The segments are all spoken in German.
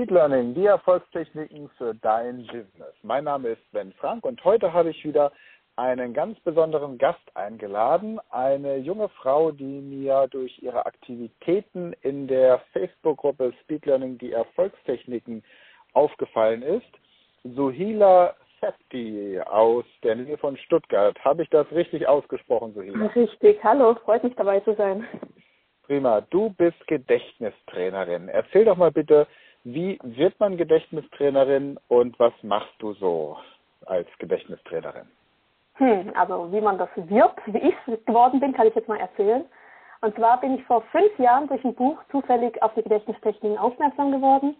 Speed Learning, die Erfolgstechniken für dein Business. Mein Name ist Sven Frank und heute habe ich wieder einen ganz besonderen Gast eingeladen. Eine junge Frau, die mir durch ihre Aktivitäten in der Facebook-Gruppe Speed Learning die Erfolgstechniken aufgefallen ist. Suhila Septi aus der Nähe von Stuttgart. Habe ich das richtig ausgesprochen, Suhila? Richtig, hallo, freut mich dabei zu sein. Prima, du bist Gedächtnistrainerin. Erzähl doch mal bitte, wie wird man Gedächtnistrainerin und was machst du so als Gedächtnistrainerin? Hm, also wie man das wird, wie ich geworden bin, kann ich jetzt mal erzählen. Und zwar bin ich vor fünf Jahren durch ein Buch zufällig auf die Gedächtnistechniken aufmerksam geworden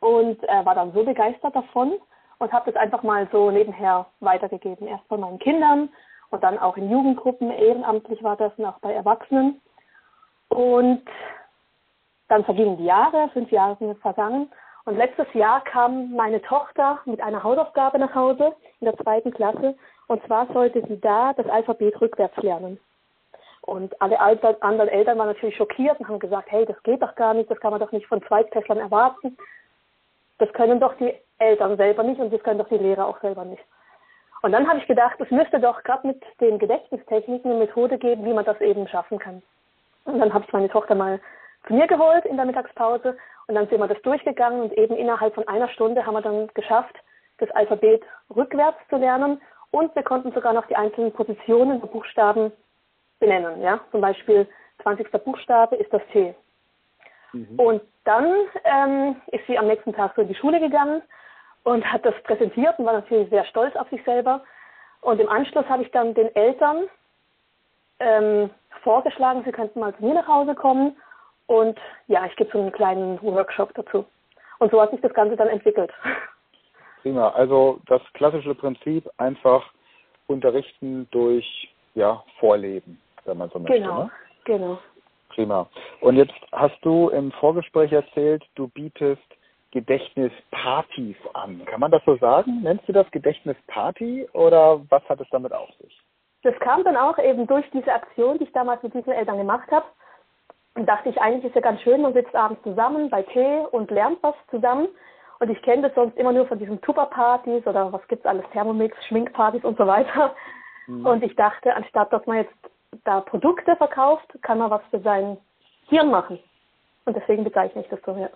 und äh, war dann so begeistert davon und habe das einfach mal so nebenher weitergegeben. Erst bei meinen Kindern und dann auch in Jugendgruppen, ehrenamtlich war das und auch bei Erwachsenen. Und dann vergingen die Jahre, fünf Jahre sind vergangen. Und letztes Jahr kam meine Tochter mit einer Hausaufgabe nach Hause in der zweiten Klasse. Und zwar sollte sie da das Alphabet rückwärts lernen. Und alle anderen Eltern waren natürlich schockiert und haben gesagt, hey, das geht doch gar nicht, das kann man doch nicht von Zweitklässlern erwarten. Das können doch die Eltern selber nicht und das können doch die Lehrer auch selber nicht. Und dann habe ich gedacht, es müsste doch gerade mit den Gedächtnistechniken eine Methode geben, wie man das eben schaffen kann. Und dann habe ich meine Tochter mal zu mir geholt in der Mittagspause und dann sind wir das durchgegangen und eben innerhalb von einer Stunde haben wir dann geschafft, das Alphabet rückwärts zu lernen und wir konnten sogar noch die einzelnen Positionen der Buchstaben benennen. Ja? Zum Beispiel 20. Buchstabe ist das T. Mhm. Und dann ähm, ist sie am nächsten Tag so in die Schule gegangen und hat das präsentiert und war natürlich sehr stolz auf sich selber. Und im Anschluss habe ich dann den Eltern ähm, vorgeschlagen, sie könnten mal zu mir nach Hause kommen und ja, ich gebe so einen kleinen Workshop dazu. Und so hat sich das Ganze dann entwickelt. Prima. Also das klassische Prinzip einfach unterrichten durch ja, Vorleben, wenn man so möchte. Genau, ne? genau. Prima. Und jetzt hast du im Vorgespräch erzählt, du bietest Gedächtnispartys an. Kann man das so sagen? Nennst du das Gedächtnisparty oder was hat es damit auf sich? Das kam dann auch eben durch diese Aktion, die ich damals mit diesen Eltern gemacht habe. Und dachte ich, eigentlich ist ja ganz schön, man sitzt abends zusammen bei Tee und lernt was zusammen. Und ich kenne das sonst immer nur von diesen Tupperpartys oder was gibt's alles, Thermomix, Schminkpartys und so weiter. Mhm. Und ich dachte, anstatt dass man jetzt da Produkte verkauft, kann man was für sein Hirn machen. Und deswegen bezeichne ich das so. Ja,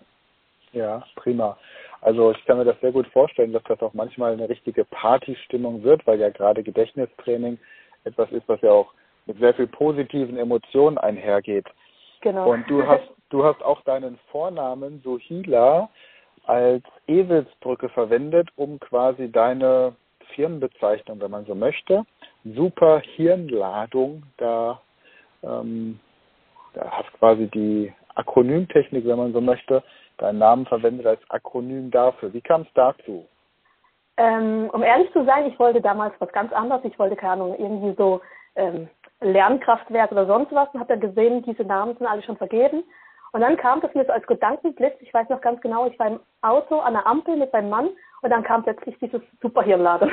ja prima. Also ich kann mir das sehr gut vorstellen, dass das auch manchmal eine richtige Partystimmung wird, weil ja gerade Gedächtnistraining etwas ist, was ja auch mit sehr viel positiven Emotionen einhergeht. Genau. Und du hast, du hast auch deinen Vornamen Sohila als Eselsbrücke verwendet, um quasi deine Firmenbezeichnung, wenn man so möchte, super Hirnladung, da, ähm, da hast quasi die Akronymtechnik, wenn man so möchte, deinen Namen verwendet als Akronym dafür. Wie kam es dazu? Ähm, um ehrlich zu sein, ich wollte damals was ganz anderes. Ich wollte, keine Ahnung, irgendwie so ähm, Lernkraftwerk oder sonst was und habe dann gesehen, diese Namen sind alle schon vergeben. Und dann kam das mir so als Gedankenblitz, ich weiß noch ganz genau, ich war im Auto an der Ampel mit meinem Mann und dann kam plötzlich dieses Superhirnladen.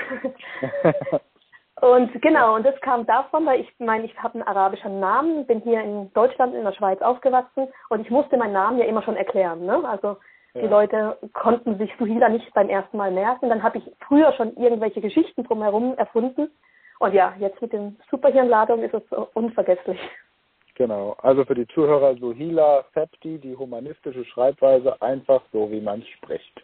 und genau, und das kam davon, weil ich meine, ich habe einen arabischen Namen, bin hier in Deutschland, in der Schweiz aufgewachsen und ich musste meinen Namen ja immer schon erklären. Ne? Also die Leute konnten sich Suhila nicht beim ersten Mal merken. Dann habe ich früher schon irgendwelche Geschichten drumherum erfunden und ja, jetzt mit den Superhirnladungen ist es unvergesslich. Genau, also für die Zuhörer Sohila Septi, die humanistische Schreibweise, einfach so, wie man spricht.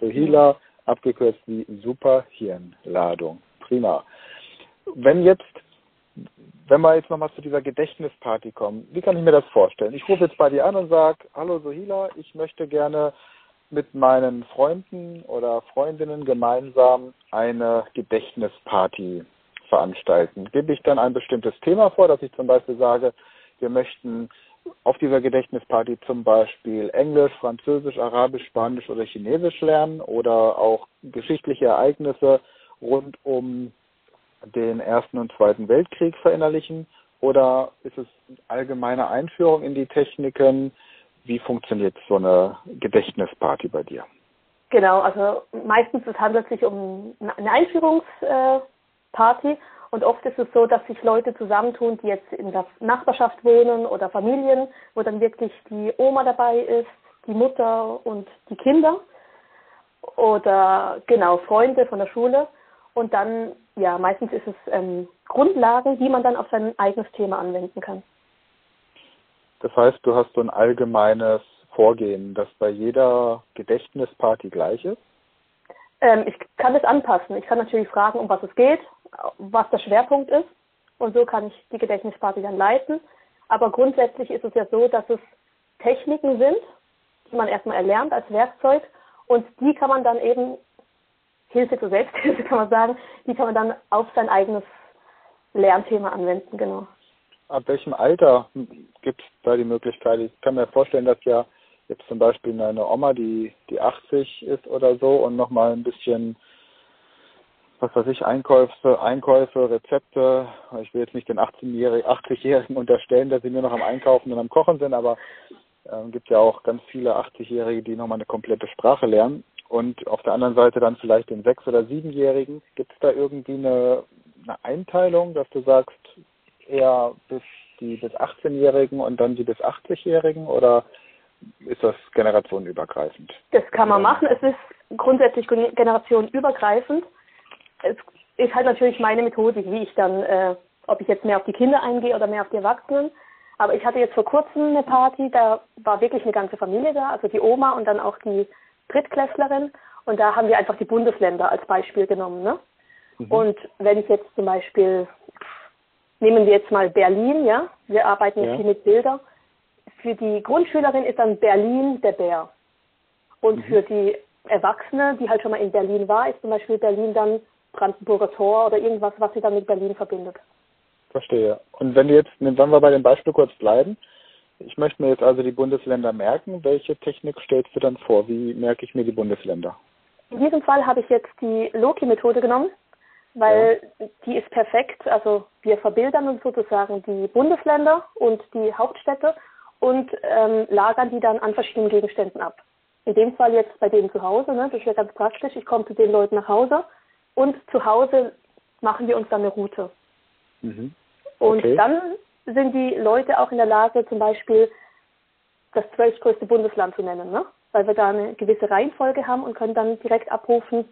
Sohila, abgekürzt wie Superhirnladung. Prima. Wenn jetzt, wenn wir jetzt nochmal zu dieser Gedächtnisparty kommen, wie kann ich mir das vorstellen? Ich rufe jetzt bei dir an und sage, hallo Sohila, ich möchte gerne mit meinen Freunden oder Freundinnen gemeinsam eine Gedächtnisparty veranstalten. Gebe ich dann ein bestimmtes Thema vor, dass ich zum Beispiel sage, wir möchten auf dieser Gedächtnisparty zum Beispiel Englisch, Französisch, Arabisch, Spanisch oder Chinesisch lernen oder auch geschichtliche Ereignisse rund um den Ersten und Zweiten Weltkrieg verinnerlichen? Oder ist es allgemeine Einführung in die Techniken? Wie funktioniert so eine Gedächtnisparty bei dir? Genau, also meistens es handelt sich um eine Einführungsparty und oft ist es so, dass sich Leute zusammentun, die jetzt in der Nachbarschaft wohnen oder Familien, wo dann wirklich die Oma dabei ist, die Mutter und die Kinder oder genau Freunde von der Schule und dann ja meistens ist es ähm, Grundlagen, die man dann auf sein eigenes Thema anwenden kann. Das heißt, du hast so ein allgemeines Vorgehen, das bei jeder Gedächtnisparty gleich ist? Ähm, ich kann es anpassen. Ich kann natürlich fragen, um was es geht, was der Schwerpunkt ist. Und so kann ich die Gedächtnisparty dann leiten. Aber grundsätzlich ist es ja so, dass es Techniken sind, die man erstmal erlernt als Werkzeug. Und die kann man dann eben, Hilfe zur Selbsthilfe kann man sagen, die kann man dann auf sein eigenes Lernthema anwenden, genau. Ab welchem Alter gibt es da die Möglichkeit? Ich kann mir vorstellen, dass ja jetzt zum Beispiel eine Oma, die, die 80 ist oder so und nochmal ein bisschen, was weiß ich, Einkäufe, Einkäufe, Rezepte. Ich will jetzt nicht den 18-Jährigen, 80-Jährigen unterstellen, dass sie nur noch am Einkaufen und am Kochen sind, aber äh, gibt ja auch ganz viele 80-Jährige, die nochmal eine komplette Sprache lernen. Und auf der anderen Seite dann vielleicht den 6- oder 7-Jährigen. Gibt es da irgendwie eine, eine Einteilung, dass du sagst, eher bis die bis 18-Jährigen und dann die bis 80-Jährigen oder ist das generationenübergreifend? Das kann man machen. Es ist grundsätzlich generationenübergreifend. Es ist halt natürlich meine Methodik, wie ich dann, äh, ob ich jetzt mehr auf die Kinder eingehe oder mehr auf die Erwachsenen. Aber ich hatte jetzt vor kurzem eine Party, da war wirklich eine ganze Familie da, also die Oma und dann auch die Drittklässlerin. Und da haben wir einfach die Bundesländer als Beispiel genommen. Ne? Mhm. Und wenn ich jetzt zum Beispiel, nehmen wir jetzt mal Berlin, ja, wir arbeiten ja viel mit Bildern für die Grundschülerin ist dann Berlin der Bär. Und mhm. für die Erwachsene, die halt schon mal in Berlin war, ist zum Beispiel Berlin dann Brandenburger Tor oder irgendwas, was sie dann mit Berlin verbindet. Verstehe. Und wenn du jetzt, wenn wir bei dem Beispiel kurz bleiben, ich möchte mir jetzt also die Bundesländer merken. Welche Technik stellst du dann vor? Wie merke ich mir die Bundesländer? In diesem Fall habe ich jetzt die Loki-Methode genommen, weil ja. die ist perfekt. Also wir verbildern uns sozusagen die Bundesländer und die Hauptstädte und ähm, lagern die dann an verschiedenen Gegenständen ab. In dem Fall jetzt bei denen zu Hause, ne? das wäre ganz praktisch. Ich komme zu den Leuten nach Hause und zu Hause machen wir uns dann eine Route. Mhm. Okay. Und dann sind die Leute auch in der Lage, zum Beispiel das zwölftgrößte Bundesland zu nennen, ne? weil wir da eine gewisse Reihenfolge haben und können dann direkt abrufen,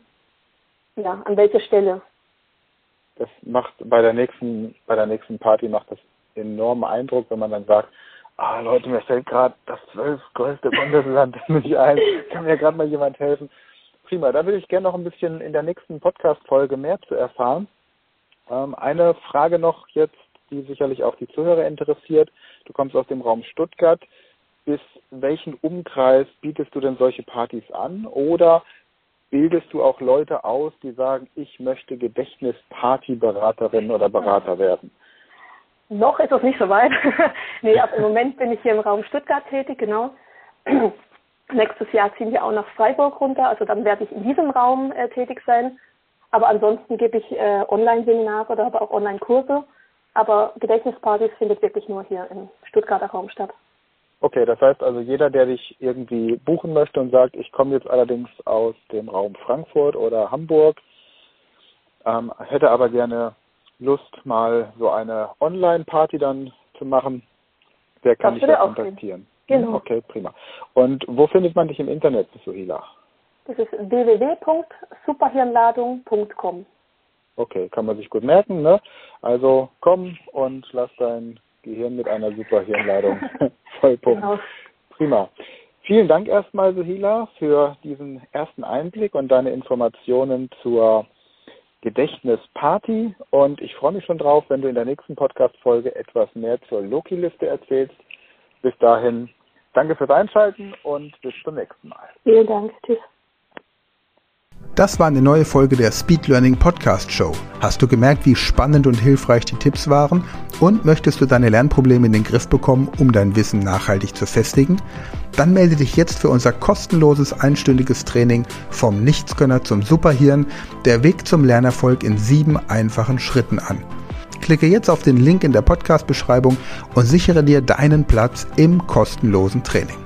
ja, an welcher Stelle. Das macht bei der nächsten, bei der nächsten Party macht das enormen Eindruck, wenn man dann sagt, ah Leute, mir fällt gerade das zwölfgrößte Bundesland nicht ein. Kann mir gerade mal jemand helfen? Prima, da würde ich gerne noch ein bisschen in der nächsten Podcast-Folge mehr zu erfahren. Ähm, eine Frage noch jetzt, die sicherlich auch die Zuhörer interessiert. Du kommst aus dem Raum Stuttgart. Bis welchen Umkreis bietest du denn solche Partys an? Oder bildest du auch Leute aus, die sagen, ich möchte Gedächtnispartyberaterin oder Berater werden? Noch ist es nicht so weit. nee, ab im Moment bin ich hier im Raum Stuttgart tätig, genau. Nächstes Jahr ziehen wir auch nach Freiburg runter, also dann werde ich in diesem Raum äh, tätig sein. Aber ansonsten gebe ich äh, Online-Seminare oder aber auch Online-Kurse. Aber Gedächtnispartys findet wirklich nur hier im Stuttgarter Raum statt. Okay, das heißt also jeder, der dich irgendwie buchen möchte und sagt, ich komme jetzt allerdings aus dem Raum Frankfurt oder Hamburg, ähm, hätte aber gerne Lust, mal so eine Online-Party dann zu machen, der kann das dich da kontaktieren. Genau. Okay, prima. Und wo findet man dich im Internet, Suhila? Das ist www.superhirnladung.com. Okay, kann man sich gut merken, ne? Also komm und lass dein Gehirn mit einer Superhirnladung vollpumpen. Genau. Prima. Vielen Dank erstmal, Suhila, für diesen ersten Einblick und deine Informationen zur Gedächtnisparty und ich freue mich schon drauf, wenn du in der nächsten Podcast-Folge etwas mehr zur Loki-Liste erzählst. Bis dahin, danke fürs Einschalten und bis zum nächsten Mal. Vielen Dank. Tschüss. Das war eine neue Folge der Speed Learning Podcast Show. Hast du gemerkt, wie spannend und hilfreich die Tipps waren? Und möchtest du deine Lernprobleme in den Griff bekommen, um dein Wissen nachhaltig zu festigen? Dann melde dich jetzt für unser kostenloses einstündiges Training vom Nichtskönner zum Superhirn, der Weg zum Lernerfolg in sieben einfachen Schritten an. Klicke jetzt auf den Link in der Podcast-Beschreibung und sichere dir deinen Platz im kostenlosen Training.